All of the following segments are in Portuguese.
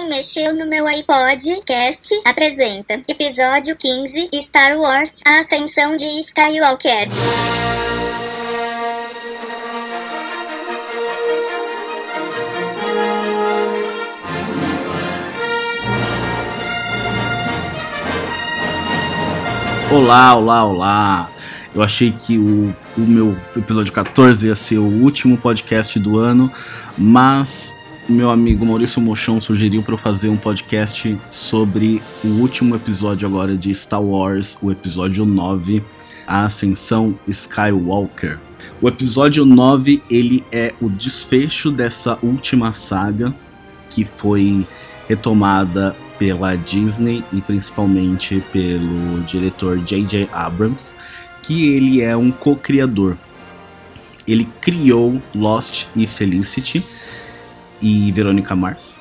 Quem mexeu no meu iPod Cast apresenta episódio 15 Star Wars A Ascensão de Skywalker. Olá, olá, olá. Eu achei que o, o meu episódio 14 ia ser o último podcast do ano, mas meu amigo Maurício Mochão sugeriu para eu fazer um podcast sobre o último episódio agora de Star Wars, o episódio 9, A Ascensão Skywalker. O episódio 9, ele é o desfecho dessa última saga que foi retomada pela Disney e principalmente pelo diretor J.J. Abrams, que ele é um co-criador. Ele criou Lost e Felicity e Veronica Mars.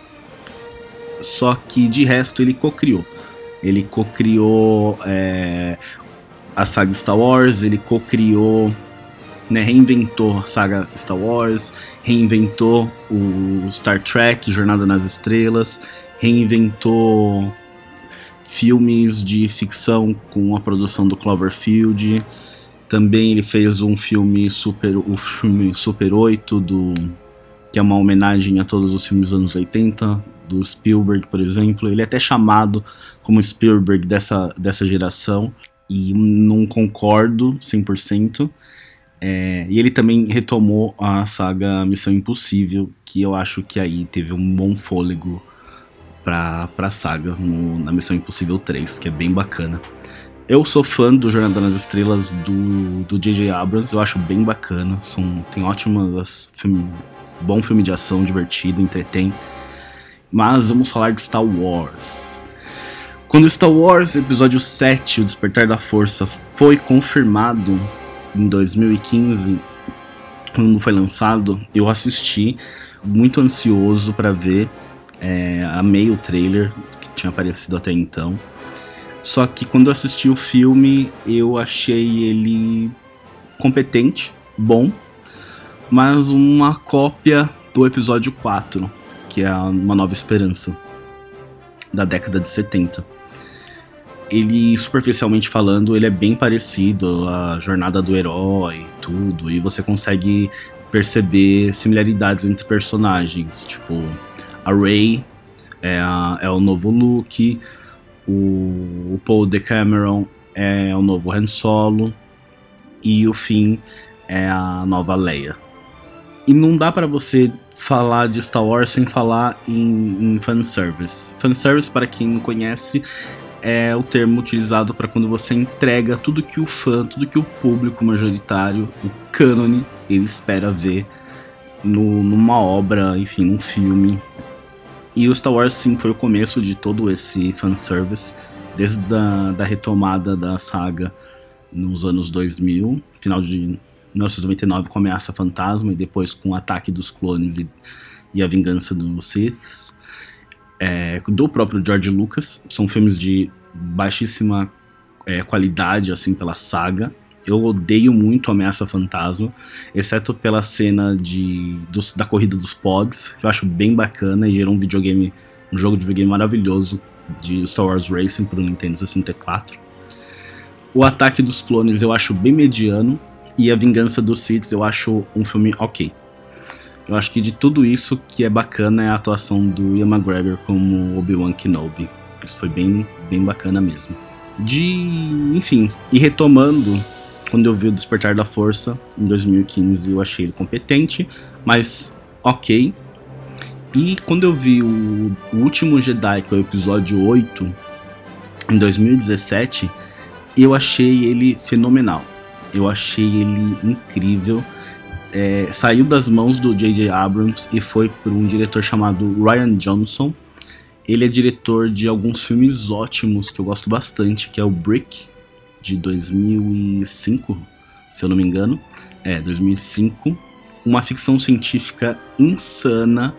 Só que de resto ele co-criou. Ele co-criou é, a saga Star Wars, ele co-criou, né, reinventou a saga Star Wars, reinventou o Star Trek, Jornada nas Estrelas, reinventou filmes de ficção com a produção do Cloverfield. Também ele fez um filme Super, o filme Super 8 do que é uma homenagem a todos os filmes dos anos 80, do Spielberg, por exemplo. Ele é até chamado como Spielberg dessa, dessa geração e não concordo 100%. É, e ele também retomou a saga Missão Impossível, que eu acho que aí teve um bom fôlego pra, pra saga no, na Missão Impossível 3, que é bem bacana. Eu sou fã do Jornada nas Estrelas do J.J. Abrams, eu acho bem bacana. São, tem ótimas filmes bom filme de ação, divertido, entretém. Mas vamos falar de Star Wars. Quando Star Wars Episódio 7, O Despertar da Força, foi confirmado em 2015, quando foi lançado, eu assisti, muito ansioso para ver. É, amei o trailer que tinha aparecido até então. Só que quando eu assisti o filme, eu achei ele competente, bom, mas uma cópia do episódio 4, que é Uma Nova Esperança, da década de 70. Ele, superficialmente falando, ele é bem parecido à jornada do herói tudo, e você consegue perceber similaridades entre personagens, tipo, a Rey é, a, é o novo Luke, o, o Paul Decameron é o novo Han Solo, e o Finn é a nova Leia. E não dá para você falar de Star Wars sem falar em, em fanservice. Fanservice, para quem não conhece, é o termo utilizado para quando você entrega tudo que o fã, tudo que o público majoritário, o cânone, ele espera ver no, numa obra, enfim, num filme. E o Star Wars, sim, foi o começo de todo esse fanservice, desde a da retomada da saga nos anos 2000, final de 1999 com Ameaça Fantasma e depois com o Ataque dos Clones e, e a Vingança dos Sith, é, do próprio George Lucas. São filmes de baixíssima é, qualidade, assim, pela saga. Eu odeio muito Ameaça Fantasma, exceto pela cena de, dos, da corrida dos Pogs, que eu acho bem bacana e gerou um videogame, um jogo de videogame maravilhoso de Star Wars Racing para o Nintendo 64. O Ataque dos Clones eu acho bem mediano, e A Vingança dos Sith eu acho um filme ok. Eu acho que de tudo isso que é bacana é a atuação do Ian McGregor como Obi-Wan Kenobi. Isso foi bem, bem bacana mesmo. De, enfim, e retomando, quando eu vi o Despertar da Força em 2015, eu achei ele competente, mas ok. E quando eu vi o, o último Jedi, que é o episódio 8, em 2017, eu achei ele fenomenal. Eu achei ele incrível. É, saiu das mãos do J.J. Abrams e foi por um diretor chamado Ryan Johnson. Ele é diretor de alguns filmes ótimos que eu gosto bastante, que é o Brick, de 2005, se eu não me engano. É, 2005. Uma ficção científica insana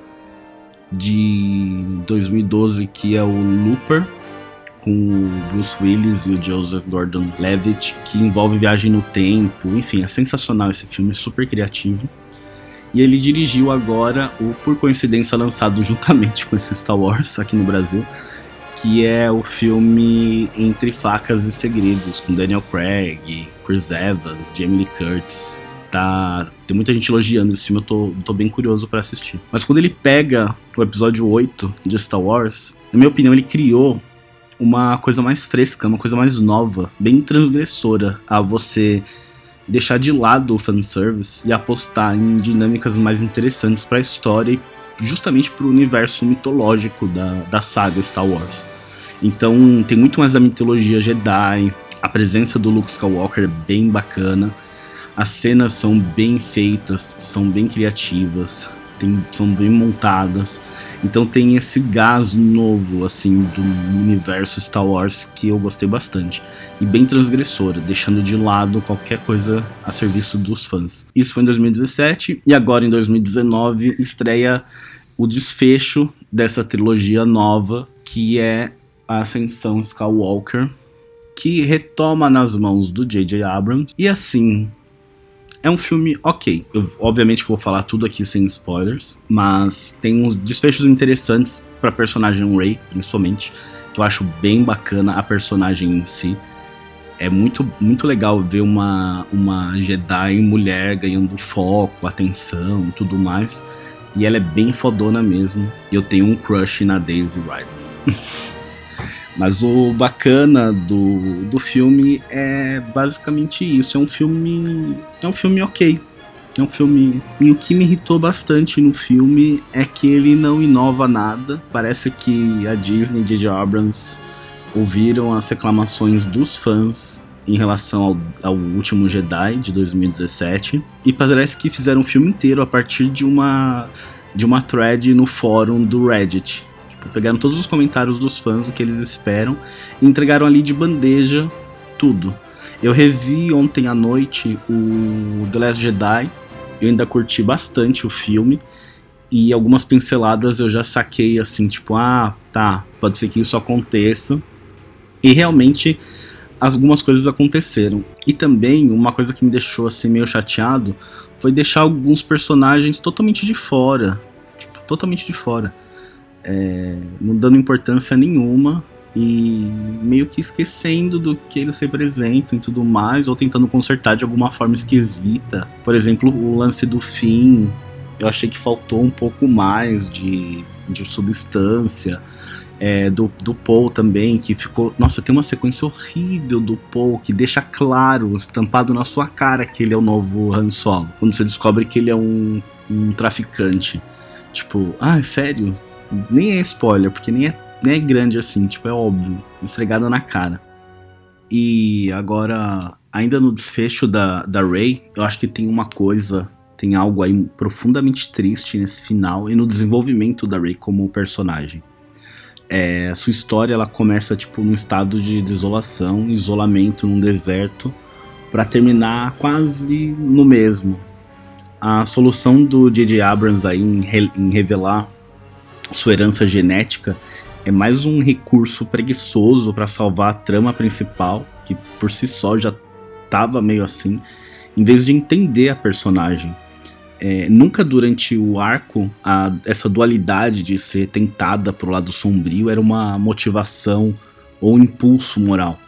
de 2012, que é o Looper, com o Bruce Willis e o Joseph Gordon-Levitt, que envolve viagem no tempo, enfim, é sensacional esse filme, super criativo. E ele dirigiu agora o, por coincidência, lançado juntamente com esse Star Wars aqui no Brasil, que é o filme Entre Facas e Segredos, com Daniel Craig, Chris Evans, Jamie Lee Curtis. Tá, tem muita gente elogiando esse filme, eu tô, tô bem curioso para assistir. Mas quando ele pega o episódio 8 de Star Wars, na minha opinião, ele criou uma coisa mais fresca, uma coisa mais nova, bem transgressora a você deixar de lado o fanservice e apostar em dinâmicas mais interessantes para a história e justamente para o universo mitológico da, da saga Star Wars. Então tem muito mais da mitologia Jedi, a presença do Luke Skywalker é bem bacana, as cenas são bem feitas, são bem criativas, tem, são bem montadas. Então tem esse gás novo, assim, do universo Star Wars que eu gostei bastante. E bem transgressora, deixando de lado qualquer coisa a serviço dos fãs. Isso foi em 2017 e agora em 2019 estreia o desfecho dessa trilogia nova, que é a Ascensão Skywalker, que retoma nas mãos do J.J. Abrams. E assim, é um filme ok. Eu, obviamente que vou falar tudo aqui sem spoilers, mas tem uns desfechos interessantes pra personagem Rey, principalmente, que eu acho bem bacana a personagem em si. É muito, muito legal ver uma, uma Jedi mulher ganhando foco, atenção tudo mais. E ela é bem fodona mesmo. E eu tenho um crush na Daisy Ridley. Mas o bacana do, do filme é basicamente isso. É um filme. É um filme ok. É um filme. E o que me irritou bastante no filme é que ele não inova nada. Parece que a Disney e J.J. Abrams ouviram as reclamações dos fãs em relação ao, ao, último Jedi de 2017 e parece que fizeram o filme inteiro a partir de uma de uma thread no fórum do Reddit Pegaram todos os comentários dos fãs, o que eles esperam, e entregaram ali de bandeja tudo. Eu revi ontem à noite o The Last Jedi, eu ainda curti bastante o filme, e algumas pinceladas eu já saquei assim, tipo, ah, tá, pode ser que isso aconteça. E realmente algumas coisas aconteceram. E também uma coisa que me deixou assim meio chateado foi deixar alguns personagens totalmente de fora, tipo, totalmente de fora é, não dando importância nenhuma e meio que esquecendo do que eles representam e tudo mais, ou tentando consertar de alguma forma esquisita. Por exemplo, o lance do fim, eu achei que faltou um pouco mais de, de substância. É, do, do Paul também, que ficou. Nossa, tem uma sequência horrível do Paul que deixa claro, estampado na sua cara, que ele é o novo Han Solo. Quando você descobre que ele é um, um traficante. Tipo, ah, sério? Nem é spoiler, porque nem é, nem é grande assim, tipo, é óbvio, esfregada na cara. E agora, ainda no desfecho da, da Ray, eu acho que tem uma coisa, tem algo aí profundamente triste nesse final e no desenvolvimento da Ray como personagem. É, sua história ela começa tipo num estado de desolação, isolamento num deserto, para terminar quase no mesmo. A solução do J.J. Abrams aí em, re, em revelar sua herança genética é mais um recurso preguiçoso para salvar a trama principal, que por si só já estava meio assim, em vez de entender a personagem. É, nunca durante o arco a, essa dualidade de ser tentada pro lado sombrio era uma motivação ou impulso moral.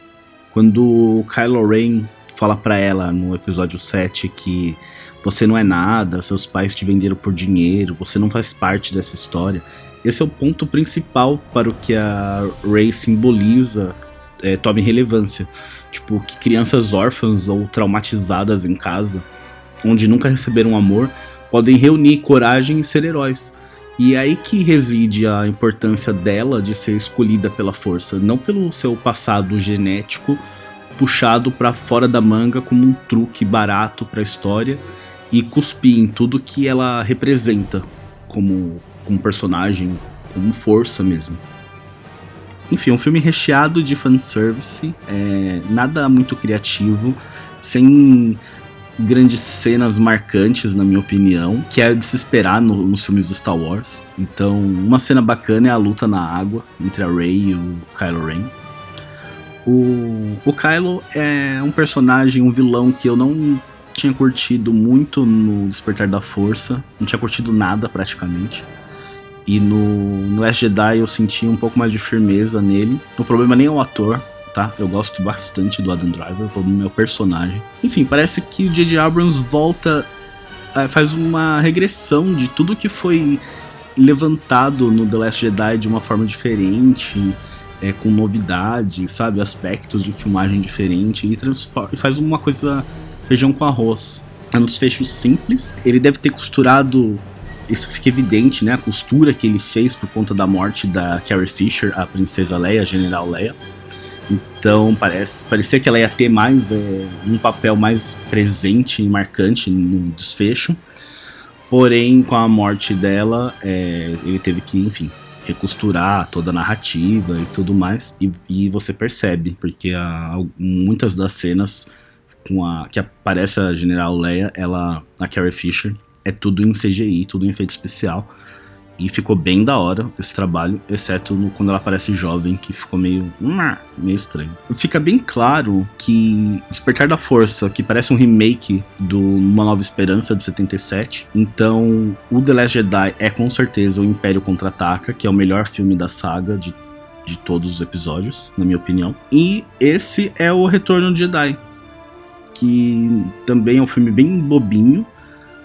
Quando Kylo Ren fala para ela no episódio 7 que você não é nada, seus pais te venderam por dinheiro, você não faz parte dessa história. Esse é o ponto principal para o que a Ray simboliza é, tome relevância. Tipo, que crianças órfãs ou traumatizadas em casa, onde nunca receberam amor, podem reunir coragem e ser heróis. E é aí que reside a importância dela de ser escolhida pela força, não pelo seu passado genético puxado para fora da manga como um truque barato para a história e cuspir em tudo que ela representa como como personagem, como força mesmo. Enfim, um filme recheado de fanservice, é, nada muito criativo, sem grandes cenas marcantes, na minha opinião, que é de se esperar no, nos filmes do Star Wars. Então, uma cena bacana é a luta na água entre a Rey e o Kylo Ren. O, o Kylo é um personagem, um vilão que eu não tinha curtido muito no Despertar da Força, não tinha curtido nada praticamente. E no, no Last Jedi eu senti um pouco mais de firmeza nele. O problema nem é o ator, tá? Eu gosto bastante do Adam Driver, o problema é o personagem. Enfim, parece que o J.J. Abrams volta, é, faz uma regressão de tudo que foi levantado no The Last Jedi de uma forma diferente, é, com novidade, sabe? Aspectos de filmagem diferente e, e faz uma coisa feijão com arroz. É um desfecho simples. Ele deve ter costurado isso fica evidente, né? A costura que ele fez por conta da morte da Carrie Fisher, a princesa Leia, a General Leia. Então parece, parecia que ela ia ter mais é, um papel mais presente e marcante no desfecho. Porém, com a morte dela, é, ele teve que, enfim, recosturar toda a narrativa e tudo mais. E, e você percebe, porque a, muitas das cenas com a, que aparece a General Leia, ela, a Carrie Fisher, é tudo em CGI, tudo em efeito especial. E ficou bem da hora esse trabalho, exceto no, quando ela aparece jovem, que ficou meio. meio estranho. Fica bem claro que Despertar da Força, que parece um remake do Uma Nova Esperança de 77. Então, o The Last Jedi é com certeza o Império Contra-Ataca, que é o melhor filme da saga de, de todos os episódios, na minha opinião. E esse é o Retorno de Jedi, que também é um filme bem bobinho,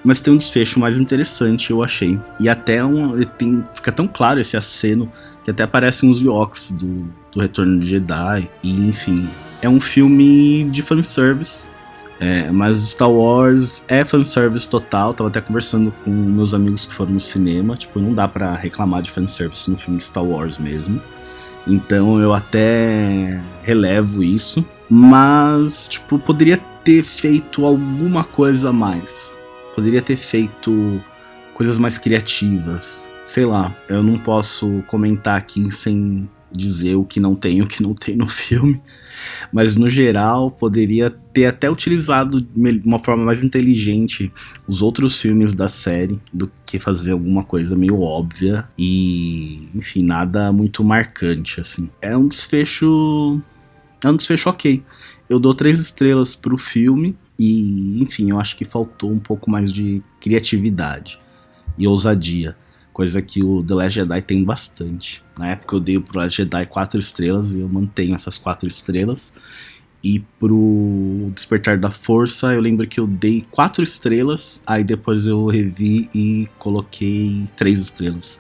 mas tem um desfecho mais interessante, eu achei. E até um, tem, fica tão claro esse aceno que até aparecem uns Yoks do, do Retorno de Jedi. E enfim, é um filme de fanservice. É, mas Star Wars é fanservice total. Tava até conversando com meus amigos que foram no cinema. Tipo, não dá para reclamar de fanservice no filme Star Wars mesmo. Então eu até relevo isso. Mas, tipo, poderia ter feito alguma coisa a mais poderia ter feito coisas mais criativas. Sei lá, eu não posso comentar aqui sem dizer o que não tem o que não tem no filme, mas no geral poderia ter até utilizado de uma forma mais inteligente os outros filmes da série do que fazer alguma coisa meio óbvia e, enfim, nada muito marcante assim. É um desfecho é um desfecho ok. Eu dou três estrelas pro filme e, enfim, eu acho que faltou um pouco mais de criatividade e ousadia, coisa que o The Last Jedi tem bastante. Na época eu dei pro Last Jedi quatro estrelas e eu mantenho essas quatro estrelas. E pro Despertar da Força, eu lembro que eu dei quatro estrelas, aí depois eu revi e coloquei três estrelas.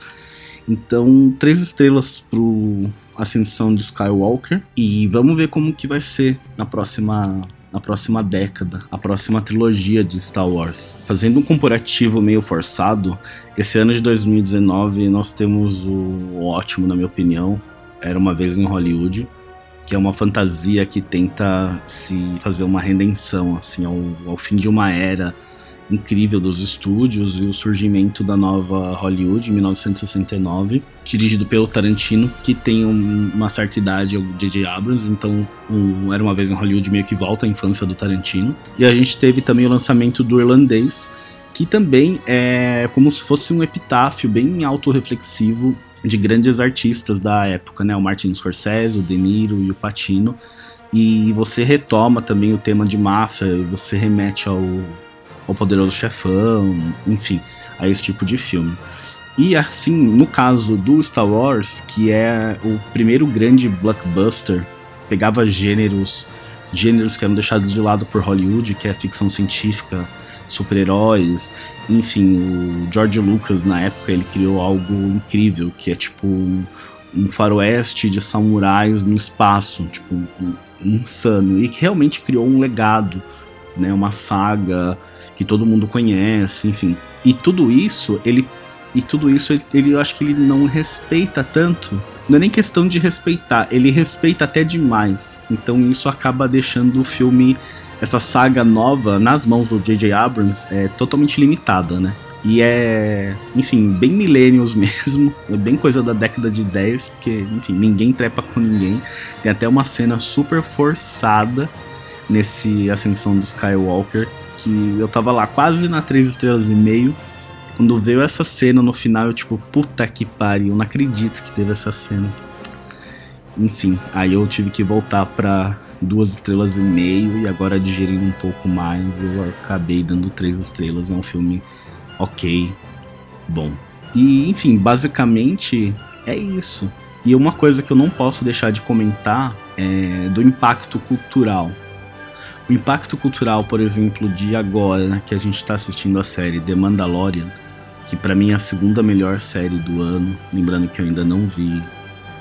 Então, três estrelas pro Ascensão de Skywalker. E vamos ver como que vai ser na próxima na próxima década, a próxima trilogia de Star Wars. Fazendo um comparativo meio forçado, esse ano de 2019 nós temos o ótimo, na minha opinião, Era uma vez em Hollywood, que é uma fantasia que tenta se fazer uma redenção assim ao, ao fim de uma era incrível dos estúdios e o surgimento da nova Hollywood em 1969, dirigido pelo Tarantino, que tem um, uma certa idade, o J.J. Abrams, então um, era uma vez em Hollywood meio que volta à infância do Tarantino. E a gente teve também o lançamento do Irlandês, que também é como se fosse um epitáfio bem autorreflexivo de grandes artistas da época, né? O Martin Scorsese, o De Niro e o Pacino. E você retoma também o tema de máfia, você remete ao o Poderoso Chefão, enfim, a esse tipo de filme. E assim, no caso do Star Wars, que é o primeiro grande blockbuster, pegava gêneros, gêneros que eram deixados de lado por Hollywood, que é ficção científica, super-heróis, enfim, o George Lucas na época ele criou algo incrível, que é tipo um, um faroeste de samurais no espaço, tipo um, insano, e que realmente criou um legado, né, uma saga que todo mundo conhece, enfim. E tudo isso, ele e tudo isso ele, ele eu acho que ele não respeita tanto. Não é nem questão de respeitar, ele respeita até demais. Então isso acaba deixando o filme essa saga nova nas mãos do J.J. Abrams é totalmente limitada, né? E é, enfim, bem millennials mesmo, é bem coisa da década de 10, porque, enfim, ninguém trepa com ninguém. Tem até uma cena super forçada nesse Ascensão do Skywalker, que eu tava lá quase na 3 estrelas e meio. Quando veio essa cena no final, eu tipo, puta que pariu, não acredito que teve essa cena. Enfim, aí eu tive que voltar pra duas estrelas e meio e agora digerindo um pouco mais eu acabei dando três estrelas. É um filme ok, bom. E enfim, basicamente é isso. E uma coisa que eu não posso deixar de comentar é do impacto cultural. O impacto cultural, por exemplo, de agora né, que a gente está assistindo a série The Mandalorian, que para mim é a segunda melhor série do ano, lembrando que eu ainda não vi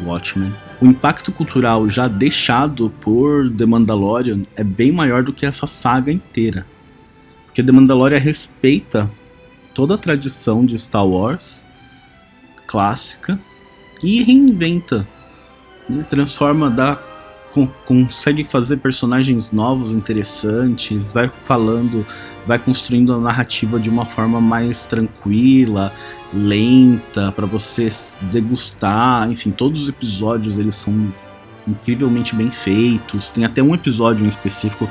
Watchmen o impacto cultural já deixado por The Mandalorian é bem maior do que essa saga inteira. Porque The Mandalorian respeita toda a tradição de Star Wars clássica e reinventa, né? transforma, dá consegue fazer personagens novos, interessantes, vai falando, vai construindo a narrativa de uma forma mais tranquila, lenta, para você degustar. Enfim, todos os episódios eles são incrivelmente bem feitos. Tem até um episódio em específico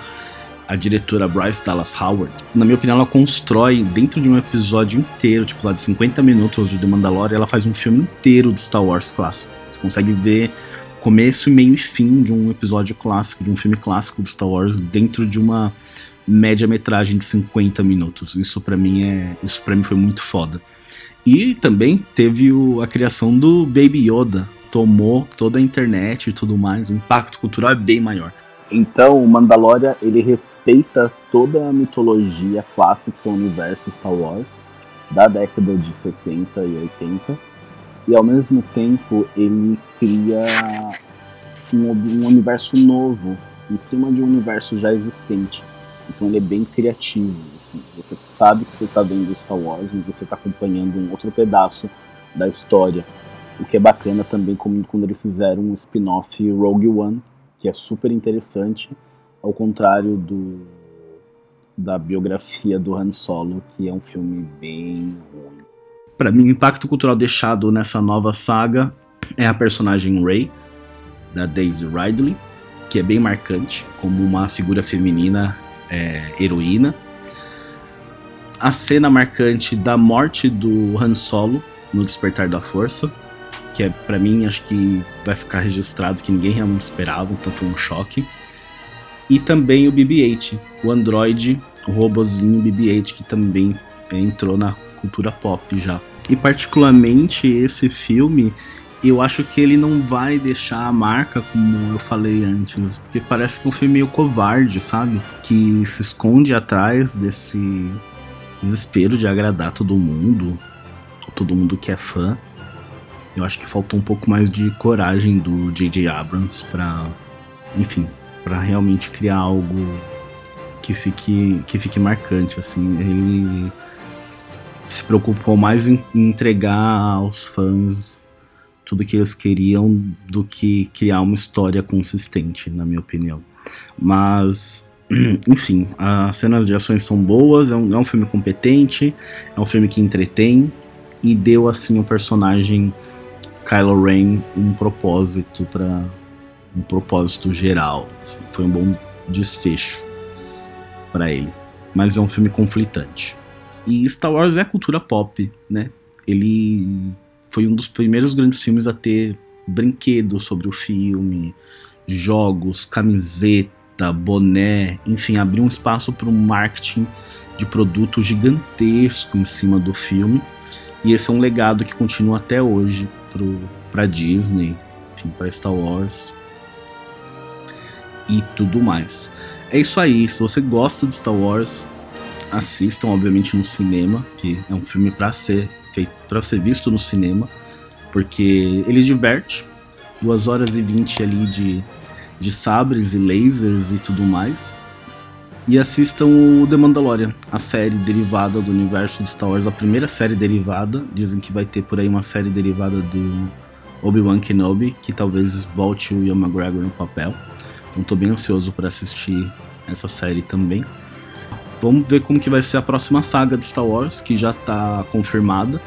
a diretora Bryce Dallas Howard, na minha opinião, ela constrói dentro de um episódio inteiro, tipo lá de 50 minutos de The Mandalorian, ela faz um filme inteiro de Star Wars clássico. Você consegue ver começo, meio e fim de um episódio clássico, de um filme clássico de Star Wars dentro de uma média-metragem de 50 minutos. Isso para mim é, isso para mim foi muito foda. E também teve o, a criação do Baby Yoda, tomou toda a internet e tudo mais, o impacto cultural é bem maior. Então, o Mandalorian, ele respeita toda a mitologia clássica do universo Star Wars da década de 70 e 80 e ao mesmo tempo ele cria um, um universo novo em cima de um universo já existente. Então ele é bem criativo. Assim. Você sabe que você está vendo Star Wars e você está acompanhando um outro pedaço da história. O que é bacana também como quando eles fizeram um spin-off Rogue One, que é super interessante, ao contrário do da biografia do Han Solo, que é um filme bem para mim, o impacto cultural deixado nessa nova saga é a personagem Rey, da Daisy Ridley, que é bem marcante como uma figura feminina é, heroína. A cena marcante da morte do Han Solo no Despertar da Força, que é para mim acho que vai ficar registrado que ninguém realmente esperava, então foi um choque. E também o BB-8, o androide, o robozinho BB-8 que também entrou na cultura pop já. E particularmente esse filme, eu acho que ele não vai deixar a marca como eu falei antes, porque parece que é um filme meio covarde, sabe? Que se esconde atrás desse desespero de agradar todo mundo, todo mundo que é fã. Eu acho que faltou um pouco mais de coragem do J.J. Abrams para, enfim, para realmente criar algo que fique que fique marcante assim. Ele se preocupou mais em entregar aos fãs tudo que eles queriam do que criar uma história consistente, na minha opinião. Mas, enfim, as cenas de ações são boas, é um, é um filme competente, é um filme que entretém e deu assim o personagem Kylo Ren um propósito para um propósito geral. Assim, foi um bom desfecho para ele, mas é um filme conflitante. E Star Wars é cultura pop, né? Ele foi um dos primeiros grandes filmes a ter brinquedos sobre o filme, jogos, camiseta, boné, enfim, abriu um espaço para um marketing de produto gigantesco em cima do filme. E esse é um legado que continua até hoje para Disney, para Star Wars e tudo mais. É isso aí. Se você gosta de Star Wars, assistam, obviamente, no cinema, que é um filme para ser feito, para ser visto no cinema, porque ele diverte. 2 horas e 20 ali de, de sabres e lasers e tudo mais. E assistam o The Mandalorian, a série derivada do universo de Star Wars, a primeira série derivada. Dizem que vai ter por aí uma série derivada do Obi-Wan Kenobi, que talvez volte o Ian McGregor no papel. Então tô bem ansioso para assistir essa série também. Vamos ver como que vai ser a próxima saga de Star Wars, que já está confirmada.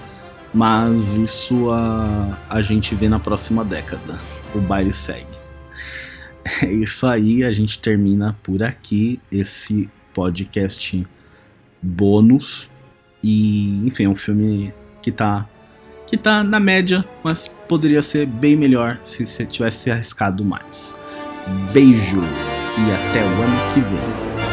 Mas isso a, a gente vê na próxima década. O baile segue. É isso aí, a gente termina por aqui esse podcast bônus. E, enfim, é um filme que tá, que tá na média, mas poderia ser bem melhor se você tivesse arriscado mais. Beijo! e até o ano que vem.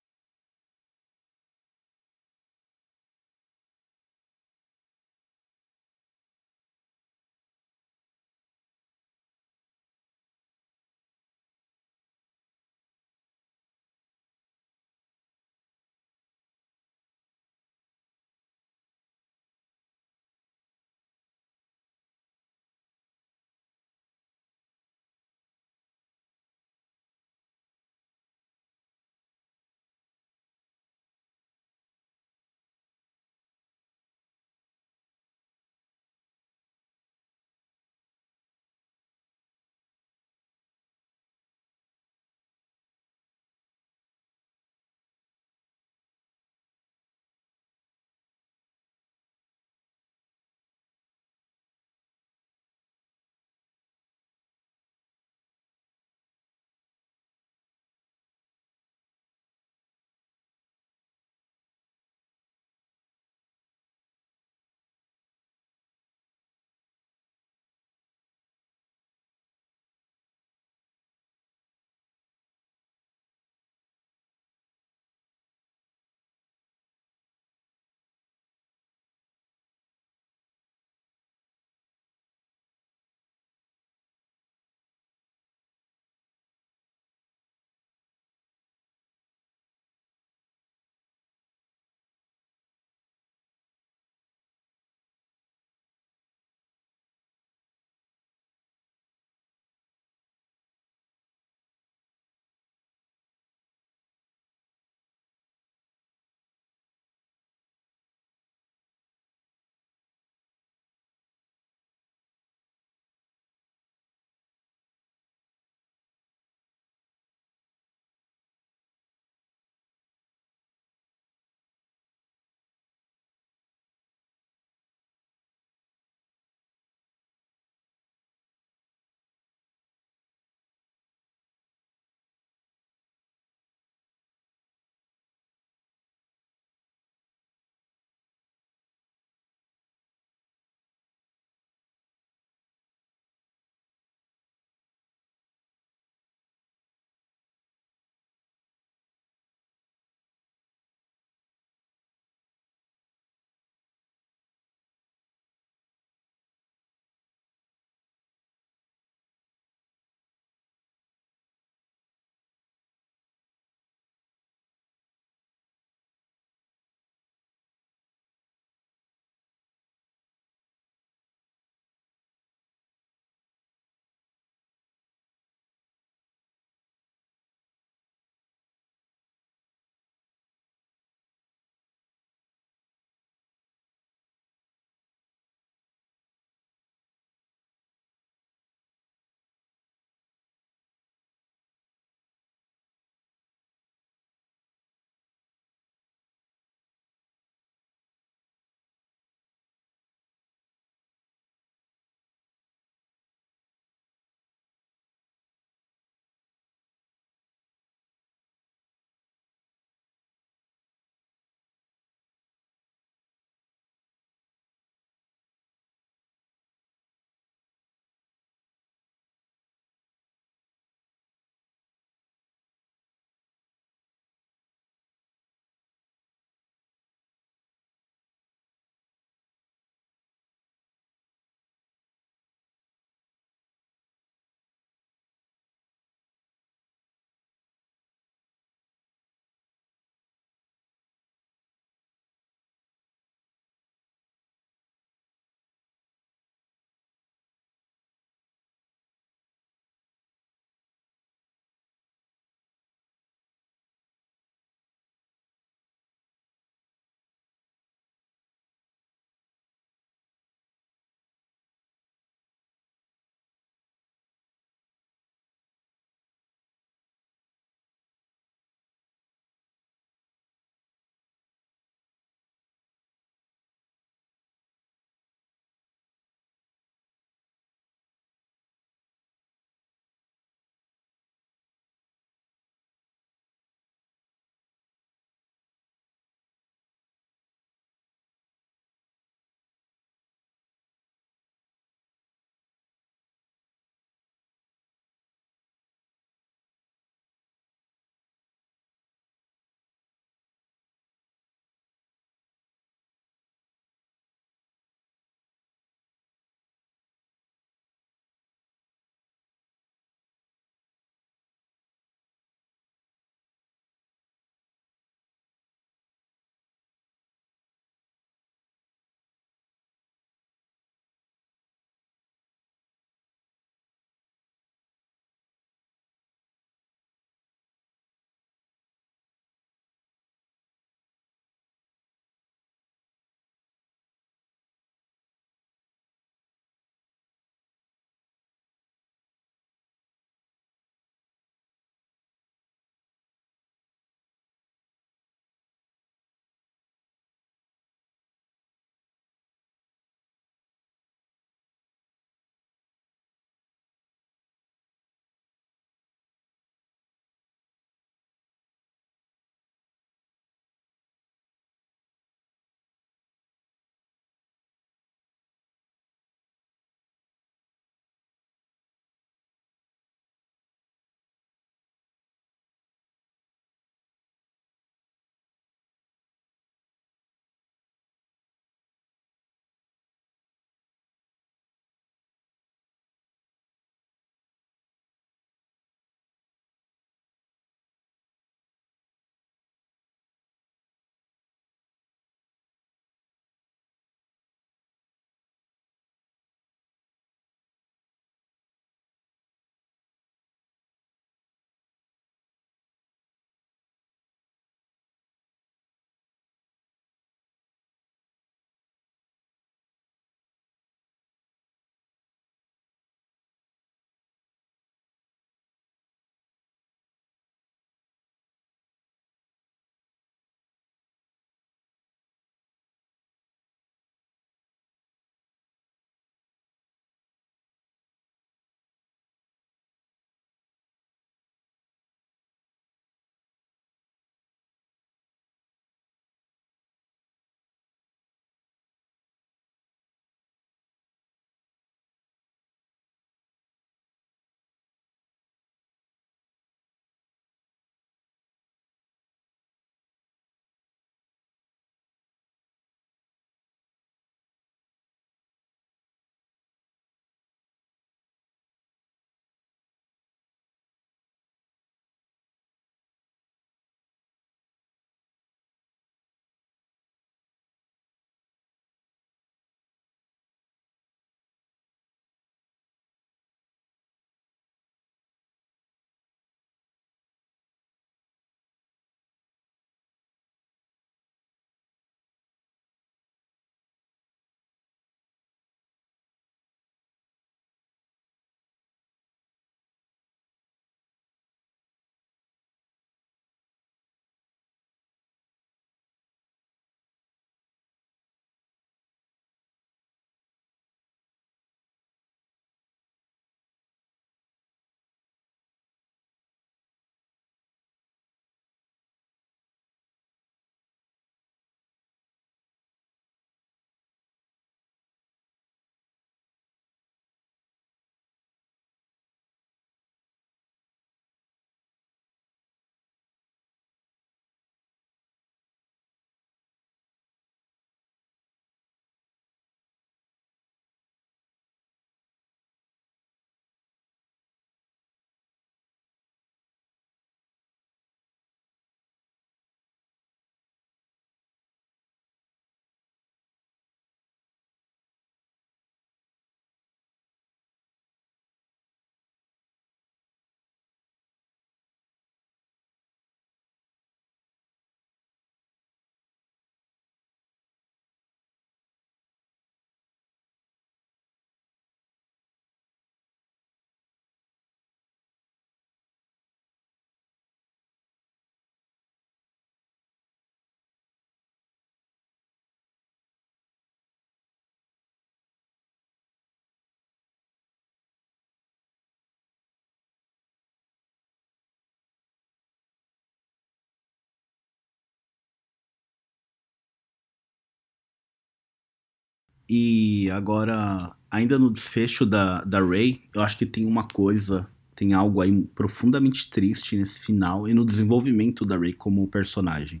E agora, ainda no desfecho da, da Ray, eu acho que tem uma coisa, tem algo aí profundamente triste nesse final e no desenvolvimento da Ray como personagem.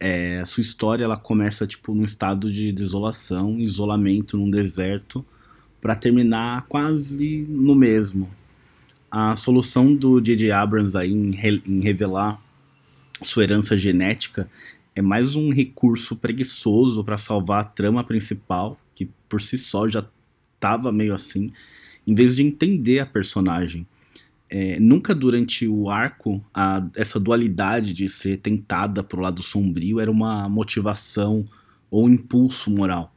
É, sua história ela começa tipo num estado de desolação, isolamento num deserto, para terminar quase no mesmo. A solução do J.J. Abrams aí em, re, em revelar sua herança genética é mais um recurso preguiçoso para salvar a trama principal, que por si só já estava meio assim, em vez de entender a personagem. É, nunca durante o arco a, essa dualidade de ser tentada pro lado sombrio era uma motivação ou impulso moral.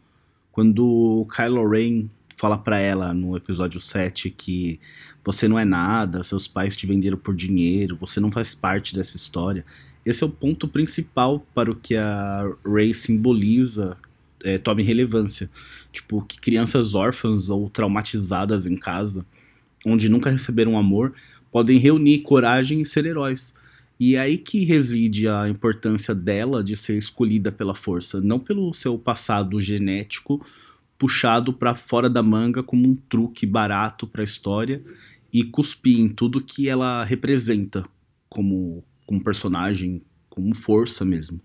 Quando Kylo Ren fala para ela no episódio 7 que você não é nada, seus pais te venderam por dinheiro, você não faz parte dessa história. Esse é o ponto principal para o que a Rey simboliza é, tome relevância. Tipo, que crianças órfãs ou traumatizadas em casa, onde nunca receberam amor, podem reunir coragem e ser heróis. E é aí que reside a importância dela de ser escolhida pela força, não pelo seu passado genético puxado para fora da manga como um truque barato para a história e cuspir em tudo que ela representa como, como personagem, como força mesmo.